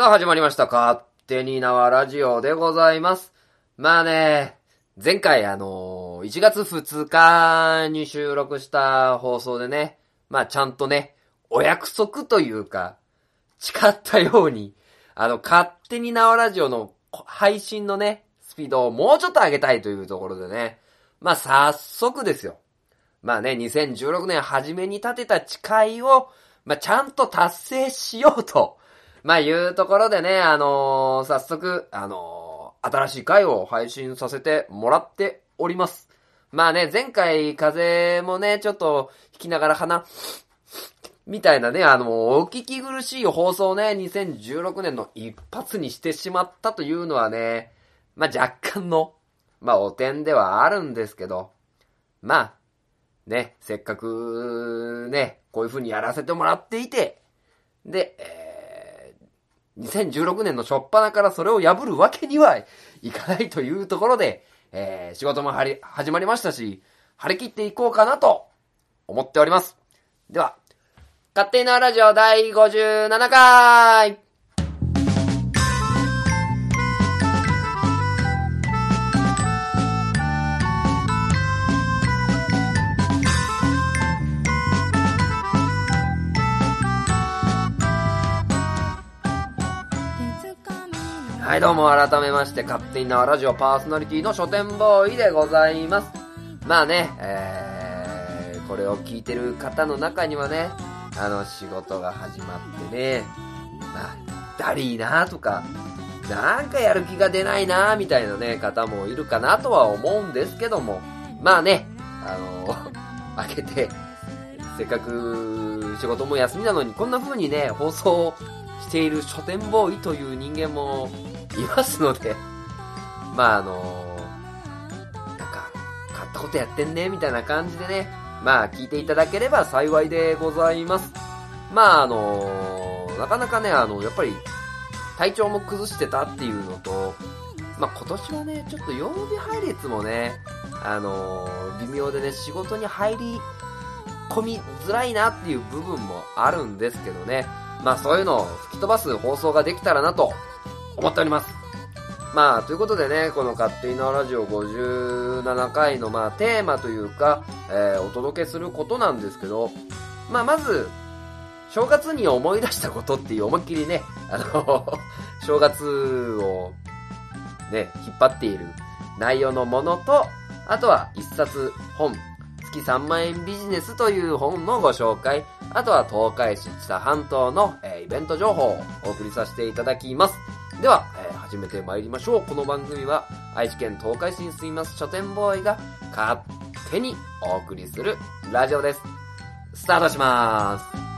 さあ始まりました。勝手に縄ラジオでございます。まあね、前回あのー1月2日に収録した放送でね、まあちゃんとね、お約束というか、誓ったように、あの、勝手に縄ラジオの配信のね、スピードをもうちょっと上げたいというところでね、まあ早速ですよ。まあね、2016年初めに立てた誓いを、まあちゃんと達成しようと、まあいうところでね、あのー早速、あのー新しい回を配信させてもらっております。まあね、前回風もね、ちょっと引きながら鼻、みたいなね、あの、お聞き苦しい放送をね、2016年の一発にしてしまったというのはね、まあ若干の、まあお点ではあるんですけど、まあ、ね、せっかくね、こういう風にやらせてもらっていて、で、えー2016年の初っ端からそれを破るわけにはいかないというところで、えー仕事もはり始まりましたし、張り切っていこうかなと思っております。では、勝手なラジオ第57回はい、どうも改めまして、勝手に縄ラジオパーソナリティの書店ボーイでございます。まあね、えー、これを聞いてる方の中にはね、あの、仕事が始まってね、まあ、だりーなーとか、なんかやる気が出ないなーみたいなね、方もいるかなとは思うんですけども、まあね、あの、開けて、せっかく仕事も休みなのに、こんな風にね、放送している書店ボーイという人間もいますので、まああのなんか、買ったことやってんね、みたいな感じでね、まあ聞いていただければ幸いでございます。まああのなかなかね、あの、やっぱり、体調も崩してたっていうのと、まあ今年はね、ちょっと曜日配列もね、あの微妙でね、仕事に入り込みづらいなっていう部分もあるんですけどね。まあそういうのを吹き飛ばす放送ができたらなと思っております。まあということでね、この勝手にのラジオ57回のまあテーマというか、えーお届けすることなんですけど、まあまず、正月に思い出したことっていう思いっきりね、あの、正月をね、引っ張っている内容のものと、あとは一冊本、月3万円ビジネスという本のご紹介、あとは東海市知多半島の、えーイベント情報をお送りさせていただきます。では、えー始めてまいりましょう。この番組は愛知県東海市に住みます書店ボーイが勝手にお送りするラジオです。スタートします。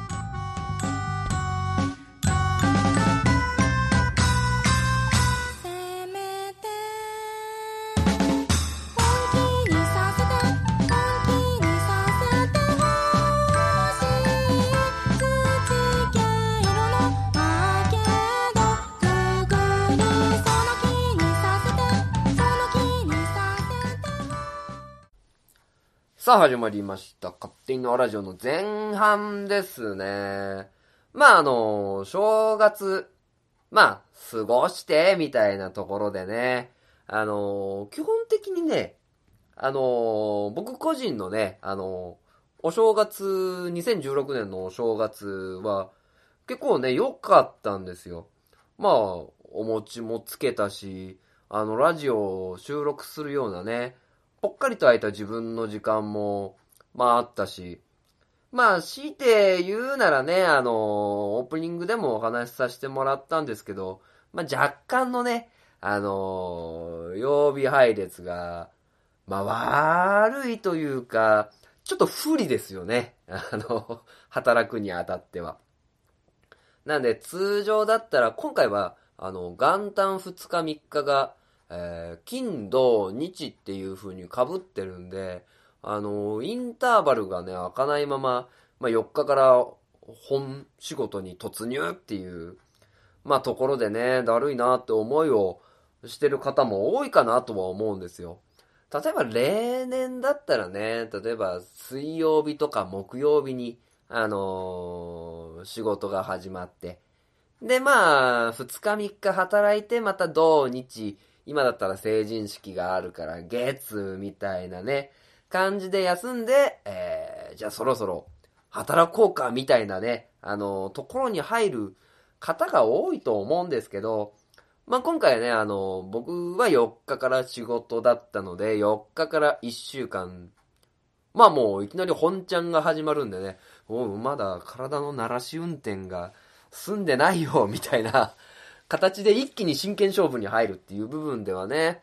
さあ始まりました。勝手にのラジオの前半ですね。まああの、正月、まあ、過ごして、みたいなところでね。あの、基本的にね、あの、僕個人のね、あの、お正月、2016年のお正月は、結構ね、良かったんですよ。まあ、お餅もつけたし、あの、ラジオを収録するようなね、ぽっかりと空いた自分の時間も、まああったし、まあ強いて言うならね、あの、オープニングでもお話しさせてもらったんですけど、まあ若干のね、あの、曜日配列が、まあ悪いというか、ちょっと不利ですよね。あの、働くにあたっては。なんで通常だったら、今回は、あの、元旦2日3日が、えー金、土、日っていう風に被ってるんで、あの、インターバルがね、開かないまま、まあ、4日から本仕事に突入っていう、まあ、ところでね、だるいなって思いをしてる方も多いかなとは思うんですよ。例えば例年だったらね、例えば水曜日とか木曜日に、あのー仕事が始まって、で、まあ、2日3日働いて、また土日、今だったら成人式があるから、月みたいなね、感じで休んで、えー、じゃあそろそろ働こうか、みたいなね、あの、ところに入る方が多いと思うんですけど、まあ、今回ね、あの、僕は4日から仕事だったので、4日から1週間、まあもういきなり本ちゃんが始まるんでね、おまだ体の鳴らし運転が済んでないよ、みたいな形で一気に真剣勝負に入るっていう部分ではね、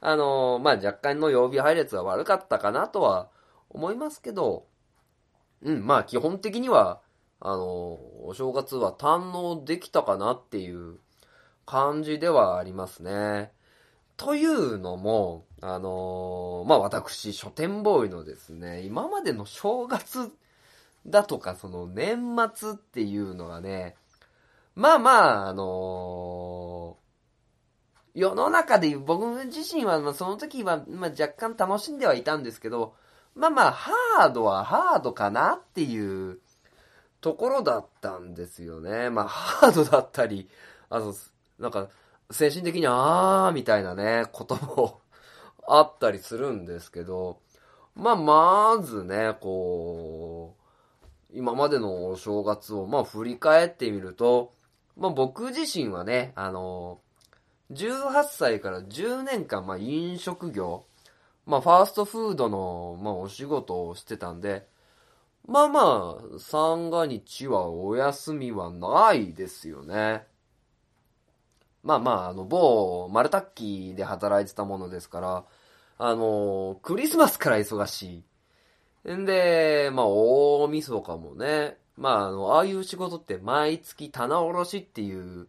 あのまあ若干の曜日配列は悪かったかなとは思いますけど、うん、まあ基本的には、あのお正月は堪能できたかなっていう感じではありますね。というのも、あのーまあ、私、書店ボーイのですね、今までの正月だとか、その年末っていうのがね、まあまあ、あのー世の中で僕自身は、まあ、その時は、まあ、若干楽しんではいたんですけど、まあまあ、ハードはハードかなっていうところだったんですよね。まあ、ハードだったり、あの、なんか、精神的にあーみたいなね、こともあったりするんですけど、まあ、まずね、こう、今までのお正月を、まあ、振り返ってみると、まあ、僕自身はね、あの、18歳から10年間、まあ、飲食業、まあ、ファーストフードの、まあ、お仕事をしてたんで、まあまあ、三が日はお休みはないですよね。まあまあ、あの、某マルタッキーで働いてたものですから、あの、クリスマスから忙しい。んで、まあ、大晦日もね、まあ、あの、ああいう仕事って毎月棚卸しっていう、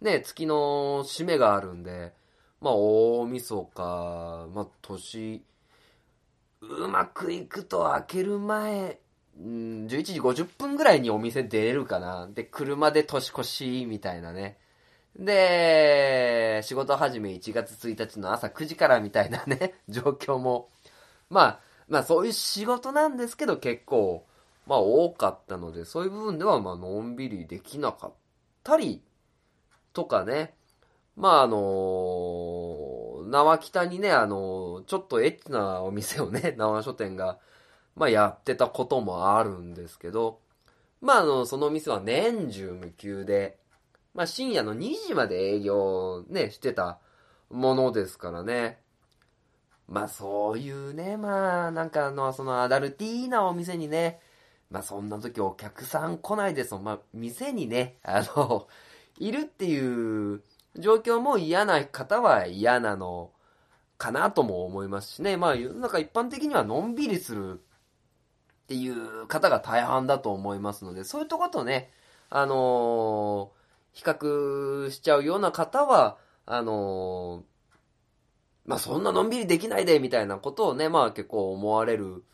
ね、月の締めがあるんで、まあ、大晦日、まあ、年、うまくいくと開ける前、ん、11時50分ぐらいにお店出れるかな。で、車で年越し、みたいなね。で、仕事始め1月1日の朝9時からみたいなね、状況も。まあ、まあそういう仕事なんですけど結構、まあ多かったので、そういう部分ではまあのんびりできなかったり、とかね。まああの縄北にね、あのちょっとエッチなお店をね、縄書店が、まあやってたこともあるんですけど、まああの、そのお店は年中無休で、まあ深夜の2時まで営業ね、してたものですからね。まあそういうね、まあなんかあの、そのアダルティーなお店にね、まあそんな時お客さん来ないですもん。まあ店にね、あの、いるっていう状況も嫌な方は嫌なのかなとも思いますしね。まあ世の中一般的にはのんびりするっていう方が大半だと思いますので、そういうとことね、あのー比較しちゃうような方は、あのーまあそんなのんびりできないで、みたいなことをね、まあ結構思われる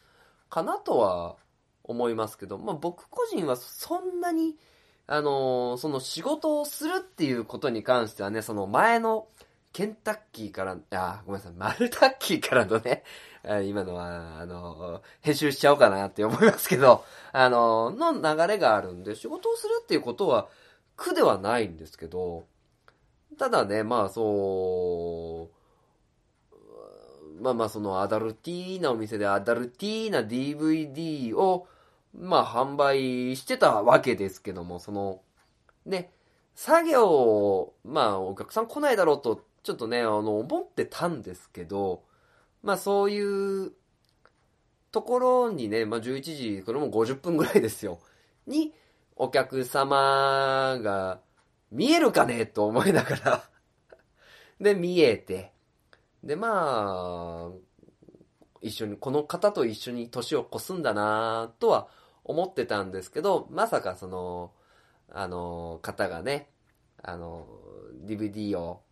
かなとは思いますけど、まあ僕個人はそんなに、あのーその仕事をするっていうことに関してはね、その前のケンタッキーから、あ、ごめんなさい、マルタッキーからのね、今のは、あのー編集しちゃおうかなって思いますけど、あのーの流れがあるんで、仕事をするっていうことは苦ではないんですけど、ただね、まあそう、まあまあそのアダルティーなお店でアダルティーな DVD をまあ販売してたわけですけども、その、ね、作業を、まあお客さん来ないだろうとちょっとね、あの思ってたんですけど、まあそういうところにね、まあ11時、これも50分ぐらいですよ、にお客様が見えるかね？と思いながら。で、見えて、で、まあ、一緒に、この方と一緒に年を越すんだなとは思ってたんですけど、まさかその、あの、方がね、あの、DVD を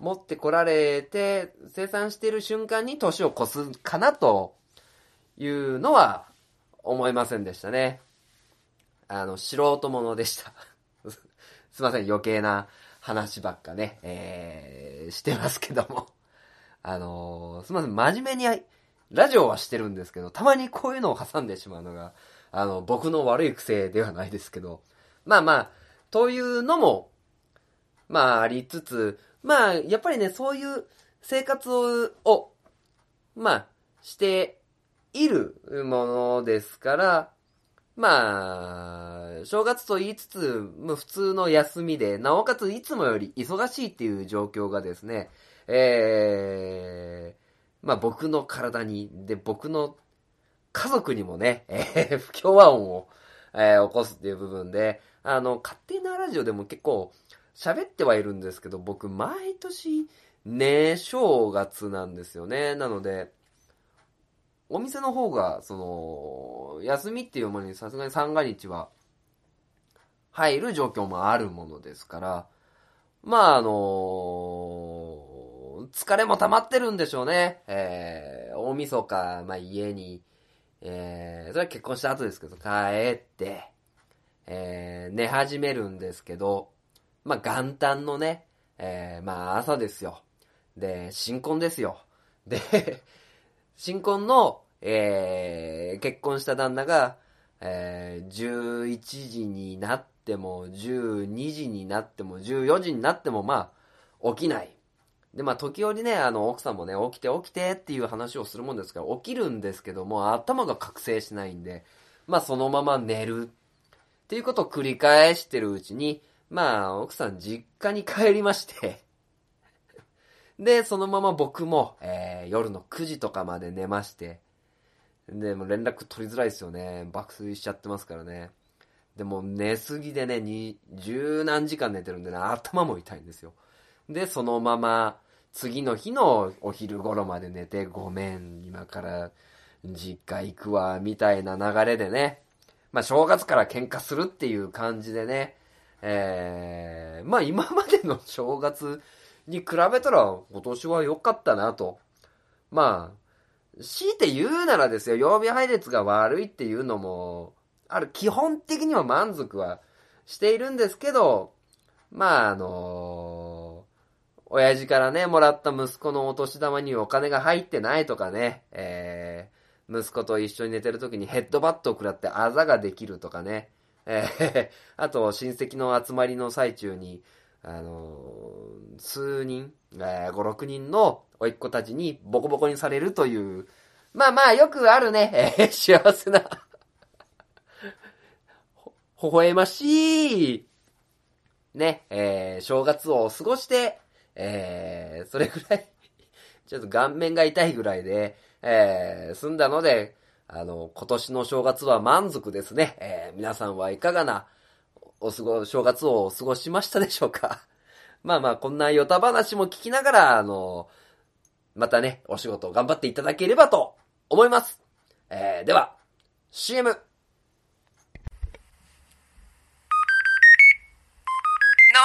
持ってこられて、生産している瞬間に年を越すかなというのは思いませんでしたね。あの、素人ものでした。すいません、余計な話ばっかね、えー、してますけども。あのーすいません、真面目に、ラジオはしてるんですけど、たまにこういうのを挟んでしまうのが、あの、僕の悪い癖ではないですけど、まあまあ、というのも、まあありつつ、まあやっぱりね、そういう生活を、まあしているものですから、まあ、正月と言いつつ、まあ普通の休みで、なおかついつもより忙しいっていう状況がですね、えー、まあ僕の体に、で、僕の家族にもね、えー不協和音を、えー起こすっていう部分で、あの、勝手なラジオでも結構喋ってはいるんですけど、僕毎年、ね正月なんですよね。なので、お店の方が、その、休みっていうものにさすがに三が日は入る状況もあるものですから、まあ、あの疲れも溜まってるんでしょうね。えー、大晦日、まあ家に、えー、それは結婚した後ですけど、帰って、えー、寝始めるんですけど、まあ元旦のね、えー、まあ朝ですよ。で、新婚ですよ。で、新婚の、えー、結婚した旦那が、えー、11時になっても、12時になっても、14時になっても、まあ、起きない。で、まあ、時折ね、あの、奥さんもね、起きて起きてっていう話をするもんですから、起きるんですけども、頭が覚醒しないんで、まあ、そのまま寝る。っていうことを繰り返してるうちに、まあ、奥さん実家に帰りまして、で、そのまま僕も、えー、夜の9時とかまで寝まして、で、もう連絡取りづらいですよね。爆睡しちゃってますからね。でも寝すぎでね、に、十何時間寝てるんでね、頭も痛いんですよ。で、そのまま、次の日のお昼頃まで寝て、ごめん、今から実家行くわ、みたいな流れでね、まあ正月から喧嘩するっていう感じでね、えー、まあ今までの正月に比べたら今年は良かったなと。まあ、強いて言うならですよ、曜日配列が悪いっていうのも、ある、基本的には満足はしているんですけど、まああの親父からね、もらった息子のお年玉にお金が入ってないとかね、えー、息子と一緒に寝てる時にヘッドバットを食らってあざができるとかね、えー、あと親戚の集まりの最中に、あのー数人、えー、5、6人の甥っ子たちにボコボコにされるという、まあまあよくあるね、えー幸せな、ほ、微笑ましい、ね、えー正月を過ごして、えーそれぐらい、ちょっと顔面が痛いぐらいで、えー済んだので、あの、今年の正月は満足ですね。えー皆さんはいかがな、お過ご、正月を過ごしましたでしょうか。まあまあ、こんなヨタ話も聞きながら、あの、またね、お仕事頑張っていただければと思います。えーでは、CM! 生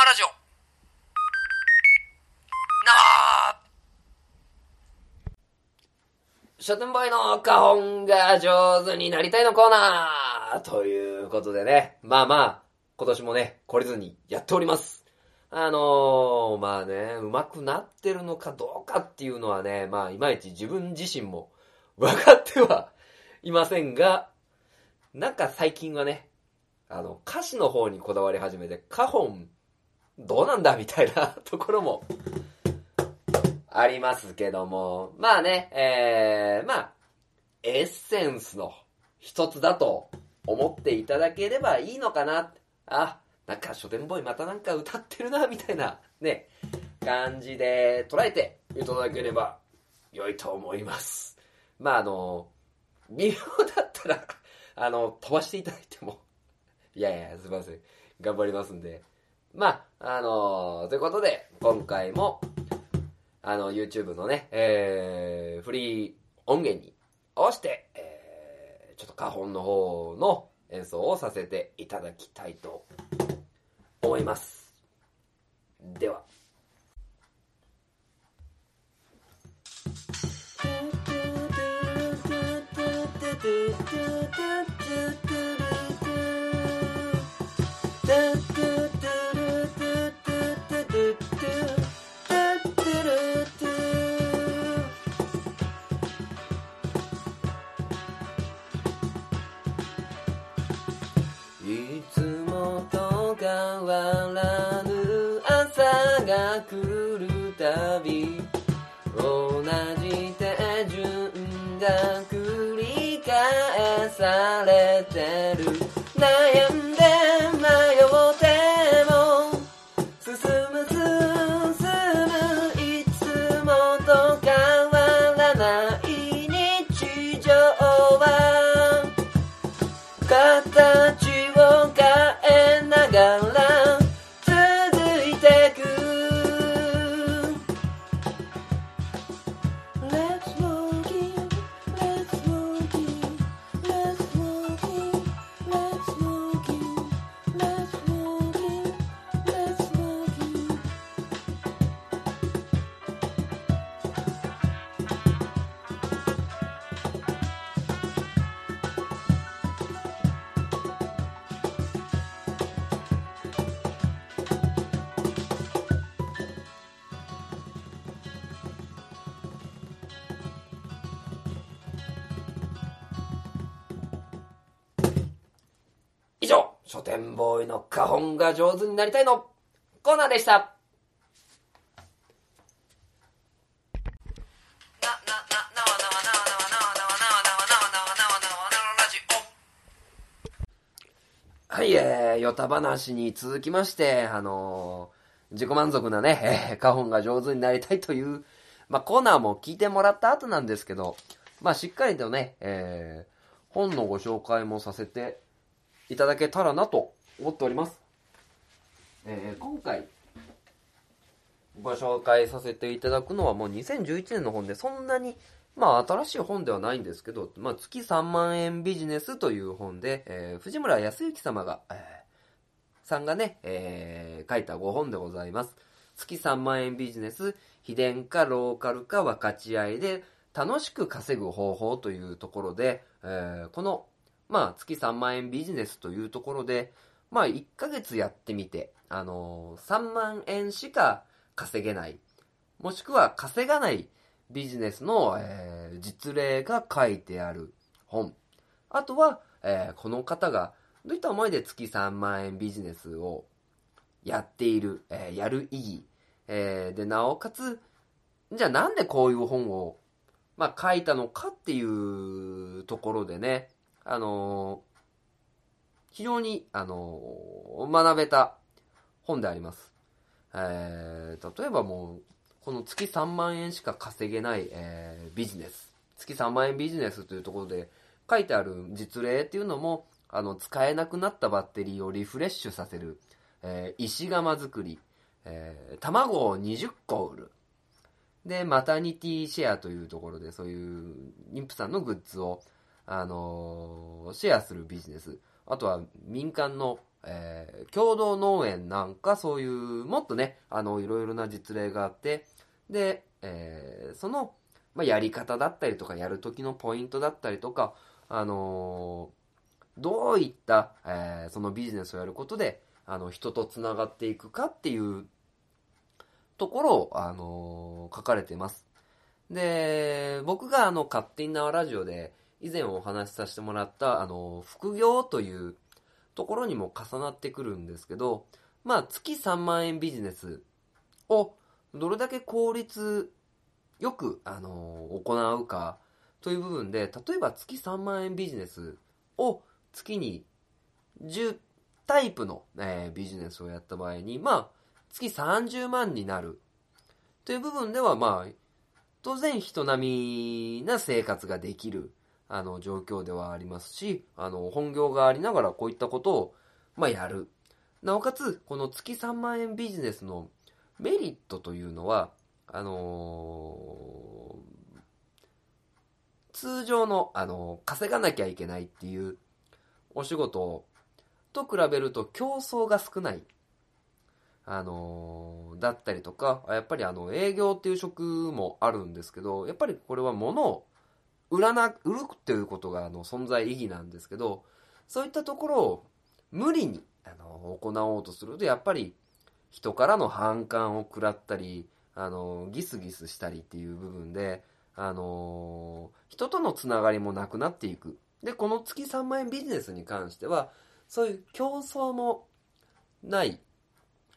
ラジオ生書店ボーイの花本が上手になりたいのコーナーということでね、まあまあ、今年もね、懲りずにやっております。あのー、まあね、上手くなってるのかどうかっていうのはね、まあいまいち自分自身も 分かってはいませんが、なんか最近はね、あの、歌詞の方にこだわり始めて、花本、どうなんだみたいな ところも、ありますけども、まあね、えー、まあ、エッセンスの一つだと思っていただければいいのかな。あ、なんか書店ボーイまたなんか歌ってるな、みたいな、ね、感じで捉えていただければ良いと思います。まああの、微妙だったら、あの、飛ばしていただいても、いやいや、すいません。頑張りますんで。まあ、あのということで、今回も、あの、YouTube のね、えー、フリー音源に合わせて、えー、ちょっと花本の方の演奏をさせていただきたいと思います。では。いつもと変わらぬ朝が来るたび同じ手順が繰り返されてる。悩ん上、書店ボーイの花本が上手になりたいのコーナーでした。はい、えー、ヨタ話に続きまして、あのー自己満足なね、えー、花本が上手になりたいという、まあ、コーナーも聞いてもらった後なんですけど、まあ、しっかりとね、えー、本のご紹介もさせていただけたらなと思っております。えー今回、ご紹介させていただくのはもう2011年の本で、そんなに、まあ新しい本ではないんですけど、まあ月3万円ビジネスという本で、えー藤村康之様が、えーさんがね、えー書いた5本でございます。月3万円ビジネス、秘伝かローカルか分かち合いで楽しく稼ぐ方法というところで、えーこの、まあ月3万円ビジネスというところで、まあ1ヶ月やってみて、あのー3万円しか稼げない、もしくは稼がないビジネスの、えー実例が書いてある本。あとは、えーこの方がどういった思いで月3万円ビジネスをやっている、えーやる意義、えーで、なおかつ、じゃあなんでこういう本を、まあ、書いたのかっていうところでね、あのー非常に、あのー学べた本であります。えー例えばもう、この月3万円しか稼げない、えービジネス。月3万円ビジネスというところで書いてある実例っていうのも、あの、使えなくなったバッテリーをリフレッシュさせる、えー石窯作り、えー卵を20個売る。で、マタニティシェアというところで、そういう妊婦さんのグッズを、あのシェアするビジネス。あとは民間の、えー共同農園なんかそういう、もっとね、あの、いろいろな実例があって、で、えーその、まあ、やり方だったりとか、やる時のポイントだったりとか、あのーどういった、えーそのビジネスをやることで、あの、人と繋がっていくかっていうところを、あの書かれてます。で、僕があの、勝手に縄ラジオで以前お話しさせてもらった、あの、副業というところにも重なってくるんですけど、まあ、月3万円ビジネスをどれだけ効率よく、あの行うかという部分で、例えば月3万円ビジネスを月に10タイプの、えービジネスをやった場合に、まあ、月30万になるという部分では、まあ、当然人並みな生活ができる、あの、状況ではありますし、あの、本業がありながらこういったことを、まあ、やる。なおかつ、この月3万円ビジネスのメリットというのは、あのー通常の、あのー稼がなきゃいけないっていうお仕事と比べると競争が少ない。あのーだったりとか、やっぱりあの、営業っていう職もあるんですけど、やっぱりこれは物を売らな、売るっていうことがあの、存在意義なんですけど、そういったところを無理に、あの、行おうとすると、やっぱり人からの反感を食らったり、あの、ギスギスしたりっていう部分で、あの、人とのつながりもなくなっていく。で、この月3万円ビジネスに関しては、そういう競争もない、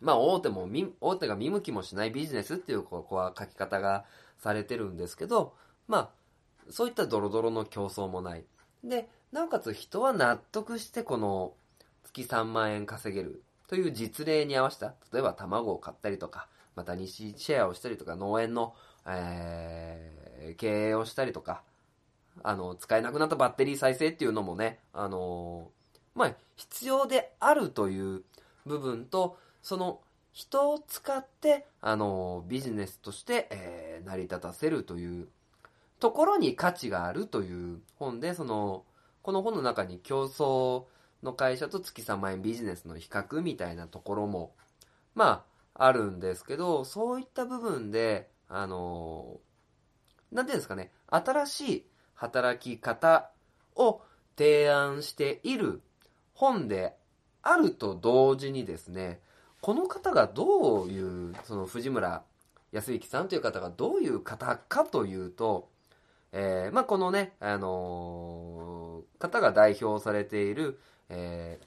まあ大手も、大手が見向きもしないビジネスっていう、ここは書き方がされてるんですけど、まあ、そういったドロドロの競争もない。で、なおかつ人は納得してこの月3万円稼げるという実例に合わせた、例えば卵を買ったりとか、また西シェアをしたりとか、農園の、えー経営をしたりとか、あの、使えなくなったバッテリー再生っていうのもね、あのまあ、必要であるという部分と、その人を使って、あのビジネスとして、えー成り立たせるというところに価値があるという本で、その、この本の中に競争の会社と月3万円ビジネスの比較みたいなところも、まあ、あるんですけど、そういった部分で、あのなんていうんですかね、新しい働き方を提案している本であると同時にですね、この方がどういう、その藤村康之さんという方がどういう方かというと、えーまあ、このね、あのー方が代表されている、えー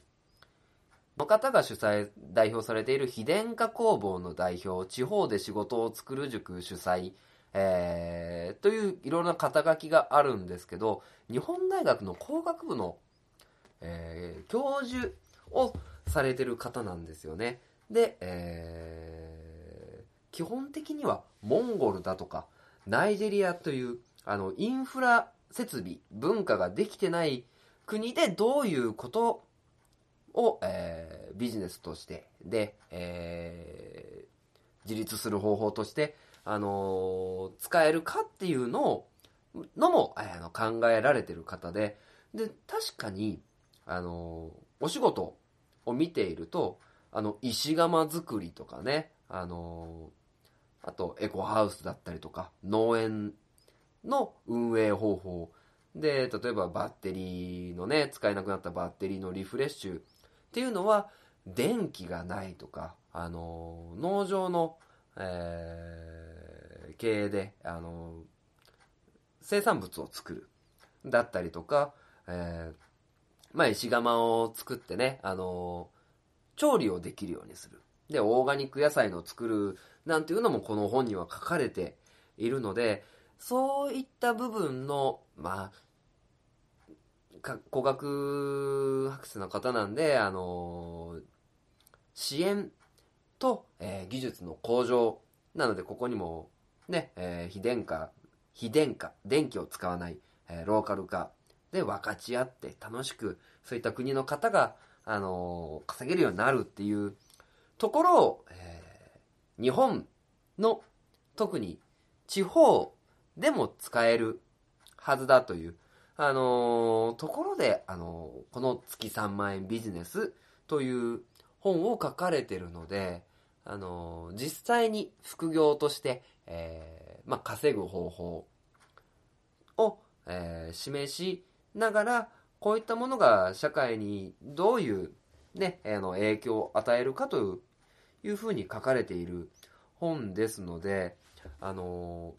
の方が主催、代表されている非電化工房の代表、地方で仕事を作る塾主催、えーといういろんな肩書きがあるんですけど、日本大学の工学部の、えー教授をされてる方なんですよね。で、えー基本的にはモンゴルだとか、ナイジェリアという、あの、インフラ設備、文化ができてない国でどういうことを、えービジネスとして、で、えー自立する方法として、あのー使えるかっていうのを、のも、えーあの考えられてる方で、で、確かに、あのお仕事を見ていると、あの、石窯作りとかね、あのあと、エコハウスだったりとか、農園の運営方法。で、例えばバッテリーのね、使えなくなったバッテリーのリフレッシュっていうのは、電気がないとか、あの農場の、えー経営で、あの生産物を作る。だったりとか、えーまあ、石窯を作ってね、あの調理をできるようにする。で、オーガニック野菜の作るなんていうのもこの本には書かれているので、そういった部分の、まあ、か工学博士の方なんで、あのー支援と、えー技術の向上なので、ここにも、ね、えー非電化、非電化、電気を使わない、えーローカル化で分かち合って楽しく、そういった国の方が、あの稼げるようになるっていうところを、え日本の特に地方でも使えるはずだという、あのーところで、あのーこの月3万円ビジネスという本を書かれてるので、あのー実際に副業として、えーまあ、稼ぐ方法を、えー示しながら、こういったものが社会にどういう、ね、あの影響を与えるかといういうふうに書かれている本ですので、あの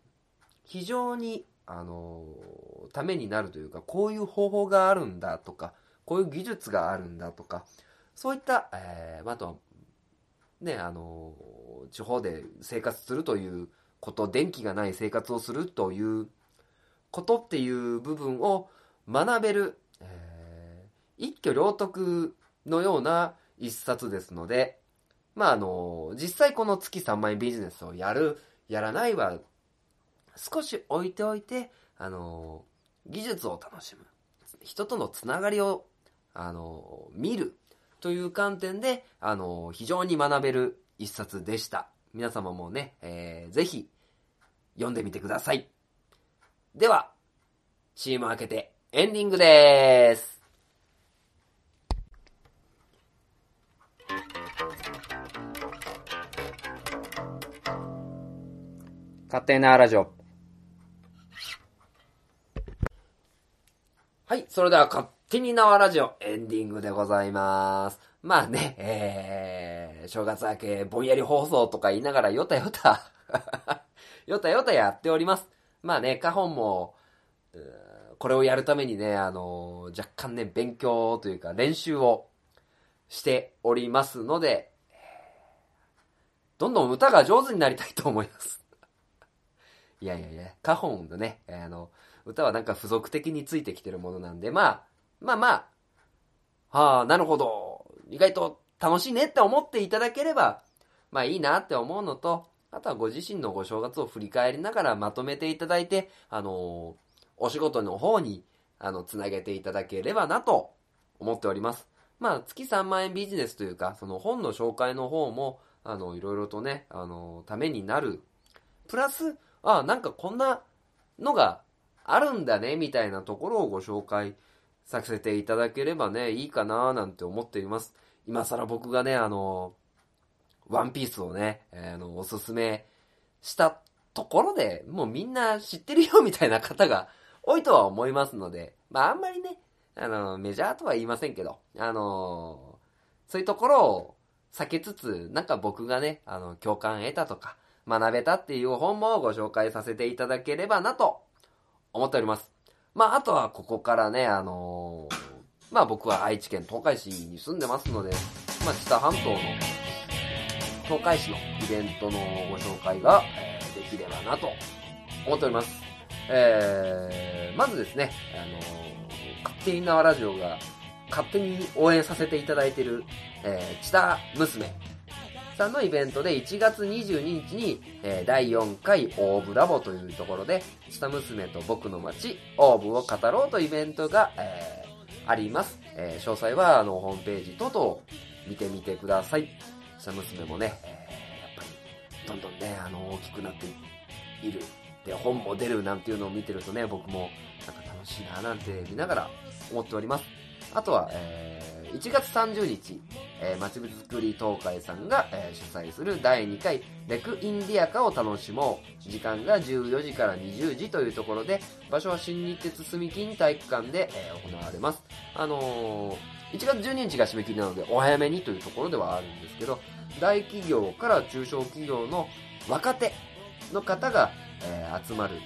非常に、あのためになるというか、こういう方法があるんだとか、こういう技術があるんだとか、そういった、えーあとは、ね、あの地方で生活するということ、電気がない生活をするということっていう部分を学べる、えー一挙両得のような一冊ですので、まああの、実際この月3万円ビジネスをやる、やらないは、少し置いておいて、あの、技術を楽しむ。人とのつながりを、あの、見る。という観点で、あの、非常に学べる一冊でした。皆様もね、えーぜひ、読んでみてください。では、CM 開けてエンディングです。勝手なラジオ。はい、それでは勝手に縄ラジオエンディングでございます。まあね、えー、正月明けぼんやり放送とか言いながらよたよた、よたよたやっております。まあね、カホンも、これをやるためにね、あの若干ね、勉強というか練習をしておりますので、どんどん歌が上手になりたいと思います。いやいやいや、カホンのね、あの、歌はなんか付属的についてきてるものなんで、まあ、まあまあ、はあ、なるほど。意外と楽しいねって思っていただければ、まあいいなって思うのと、あとはご自身のご正月を振り返りながらまとめていただいて、あのーお仕事の方に、あの、つなげていただければなと思っております。まあ、月3万円ビジネスというか、その本の紹介の方も、あの、いろいろとね、あの、ためになる。プラス、あなんかこんなのがあるんだね、みたいなところをご紹介させていただければね、いいかななんて思っています。今更僕がね、あの、ワンピースをね、えーあの、おすすめしたところで、もうみんな知ってるよ みたいな方が多いとは思いますので、まああんまりね、あの、メジャーとは言いませんけど、あの、そういうところを避けつつ、なんか僕がね、あの、共感得たとか、学べたっていう本もご紹介させていただければなと思っております。まああとはここからね、あのまあ僕は愛知県東海市に住んでますので、まあ知多半島の東海市のイベントのご紹介が、えーできればなと思っております。えー、まずですね、あの勝手に縄ラジオが勝手に応援させていただいている、えー、チタ娘さんのイベントで1月22日に、えー第4回オーブラボというところで、チタ娘と僕の街、オーブを語ろうというイベントが、えーあります。えー詳細はあのホームページ等々見てみてください。チタ娘もね、えーやっぱりどんどんね、あの、大きくなっている。で、本も出るなんていうのを見てるとね、僕もなんか楽しいななんて見ながら思っております。あとは、えー1月30日、えー、まちぶづくり東海さんが、えー主催する第2回レクインディアカを楽しもう。時間が14時から20時というところで、場所は新日鉄住金体育館で、えー行われます。あのー1月12日が締め切りなので、お早めにというところではあるんですけど、大企業から中小企業の若手の方が、えー集まる。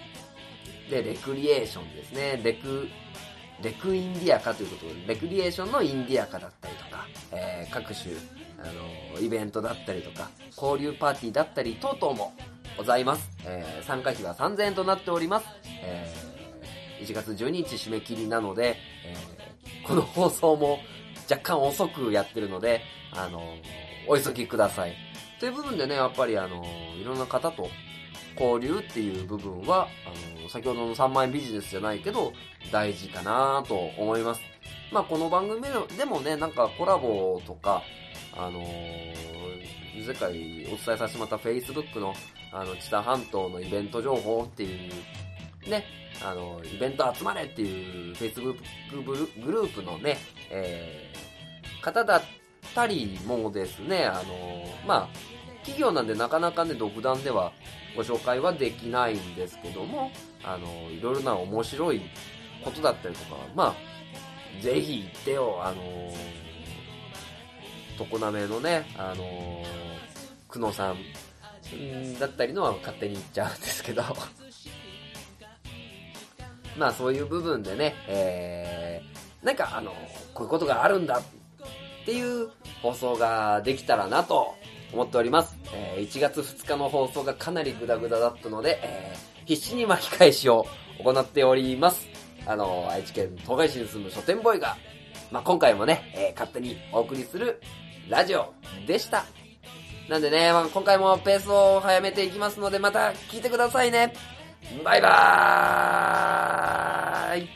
で、レクリエーションですね。レク、レクインディアカということで、レクリエーションのインディアカだったりとか、えー各種、あの、イベントだったりとか、交流パーティーだったり等々もございます。えー参加費は3000円となっております。えー1月12日締め切りなので、えーこの放送も若干遅くやってるので、あの、お急ぎください。という部分でね、やっぱりあの、いろんな方と交流っていう部分は、あの、先ほどの3万円ビジネスじゃないけど、大事かなと思います。まあ、この番組でもね、なんかコラボとか、あのー前回お伝えさせてもらった Facebook の、あの、知多半島のイベント情報っていう、ね、あの、イベント集まれっていう Facebook グループのね、えー、方だったりもですね、あの、まあ、企業なんでなかなかね、独断ではご紹介はできないんですけども、あの、いろいろな面白いことだったりとか、まあ、ぜひ行ってよ、あの、常滑のね、あの、久野さんだったりのは勝手に言っちゃうんですけど、まあそういう部分でね、えー、なんかあの、こういうことがあるんだっていう放送ができたらなと思っております。えー1月2日の放送がかなりグダグダだったので、えー必死に巻き返しを行っております。あの、愛知県東海市に住む書店ボーイが、まあ、今回もね、えー勝手にお送りするラジオでした。なんでね、まあ、今回もペースを早めていきますので、また聞いてくださいね。バイバーイ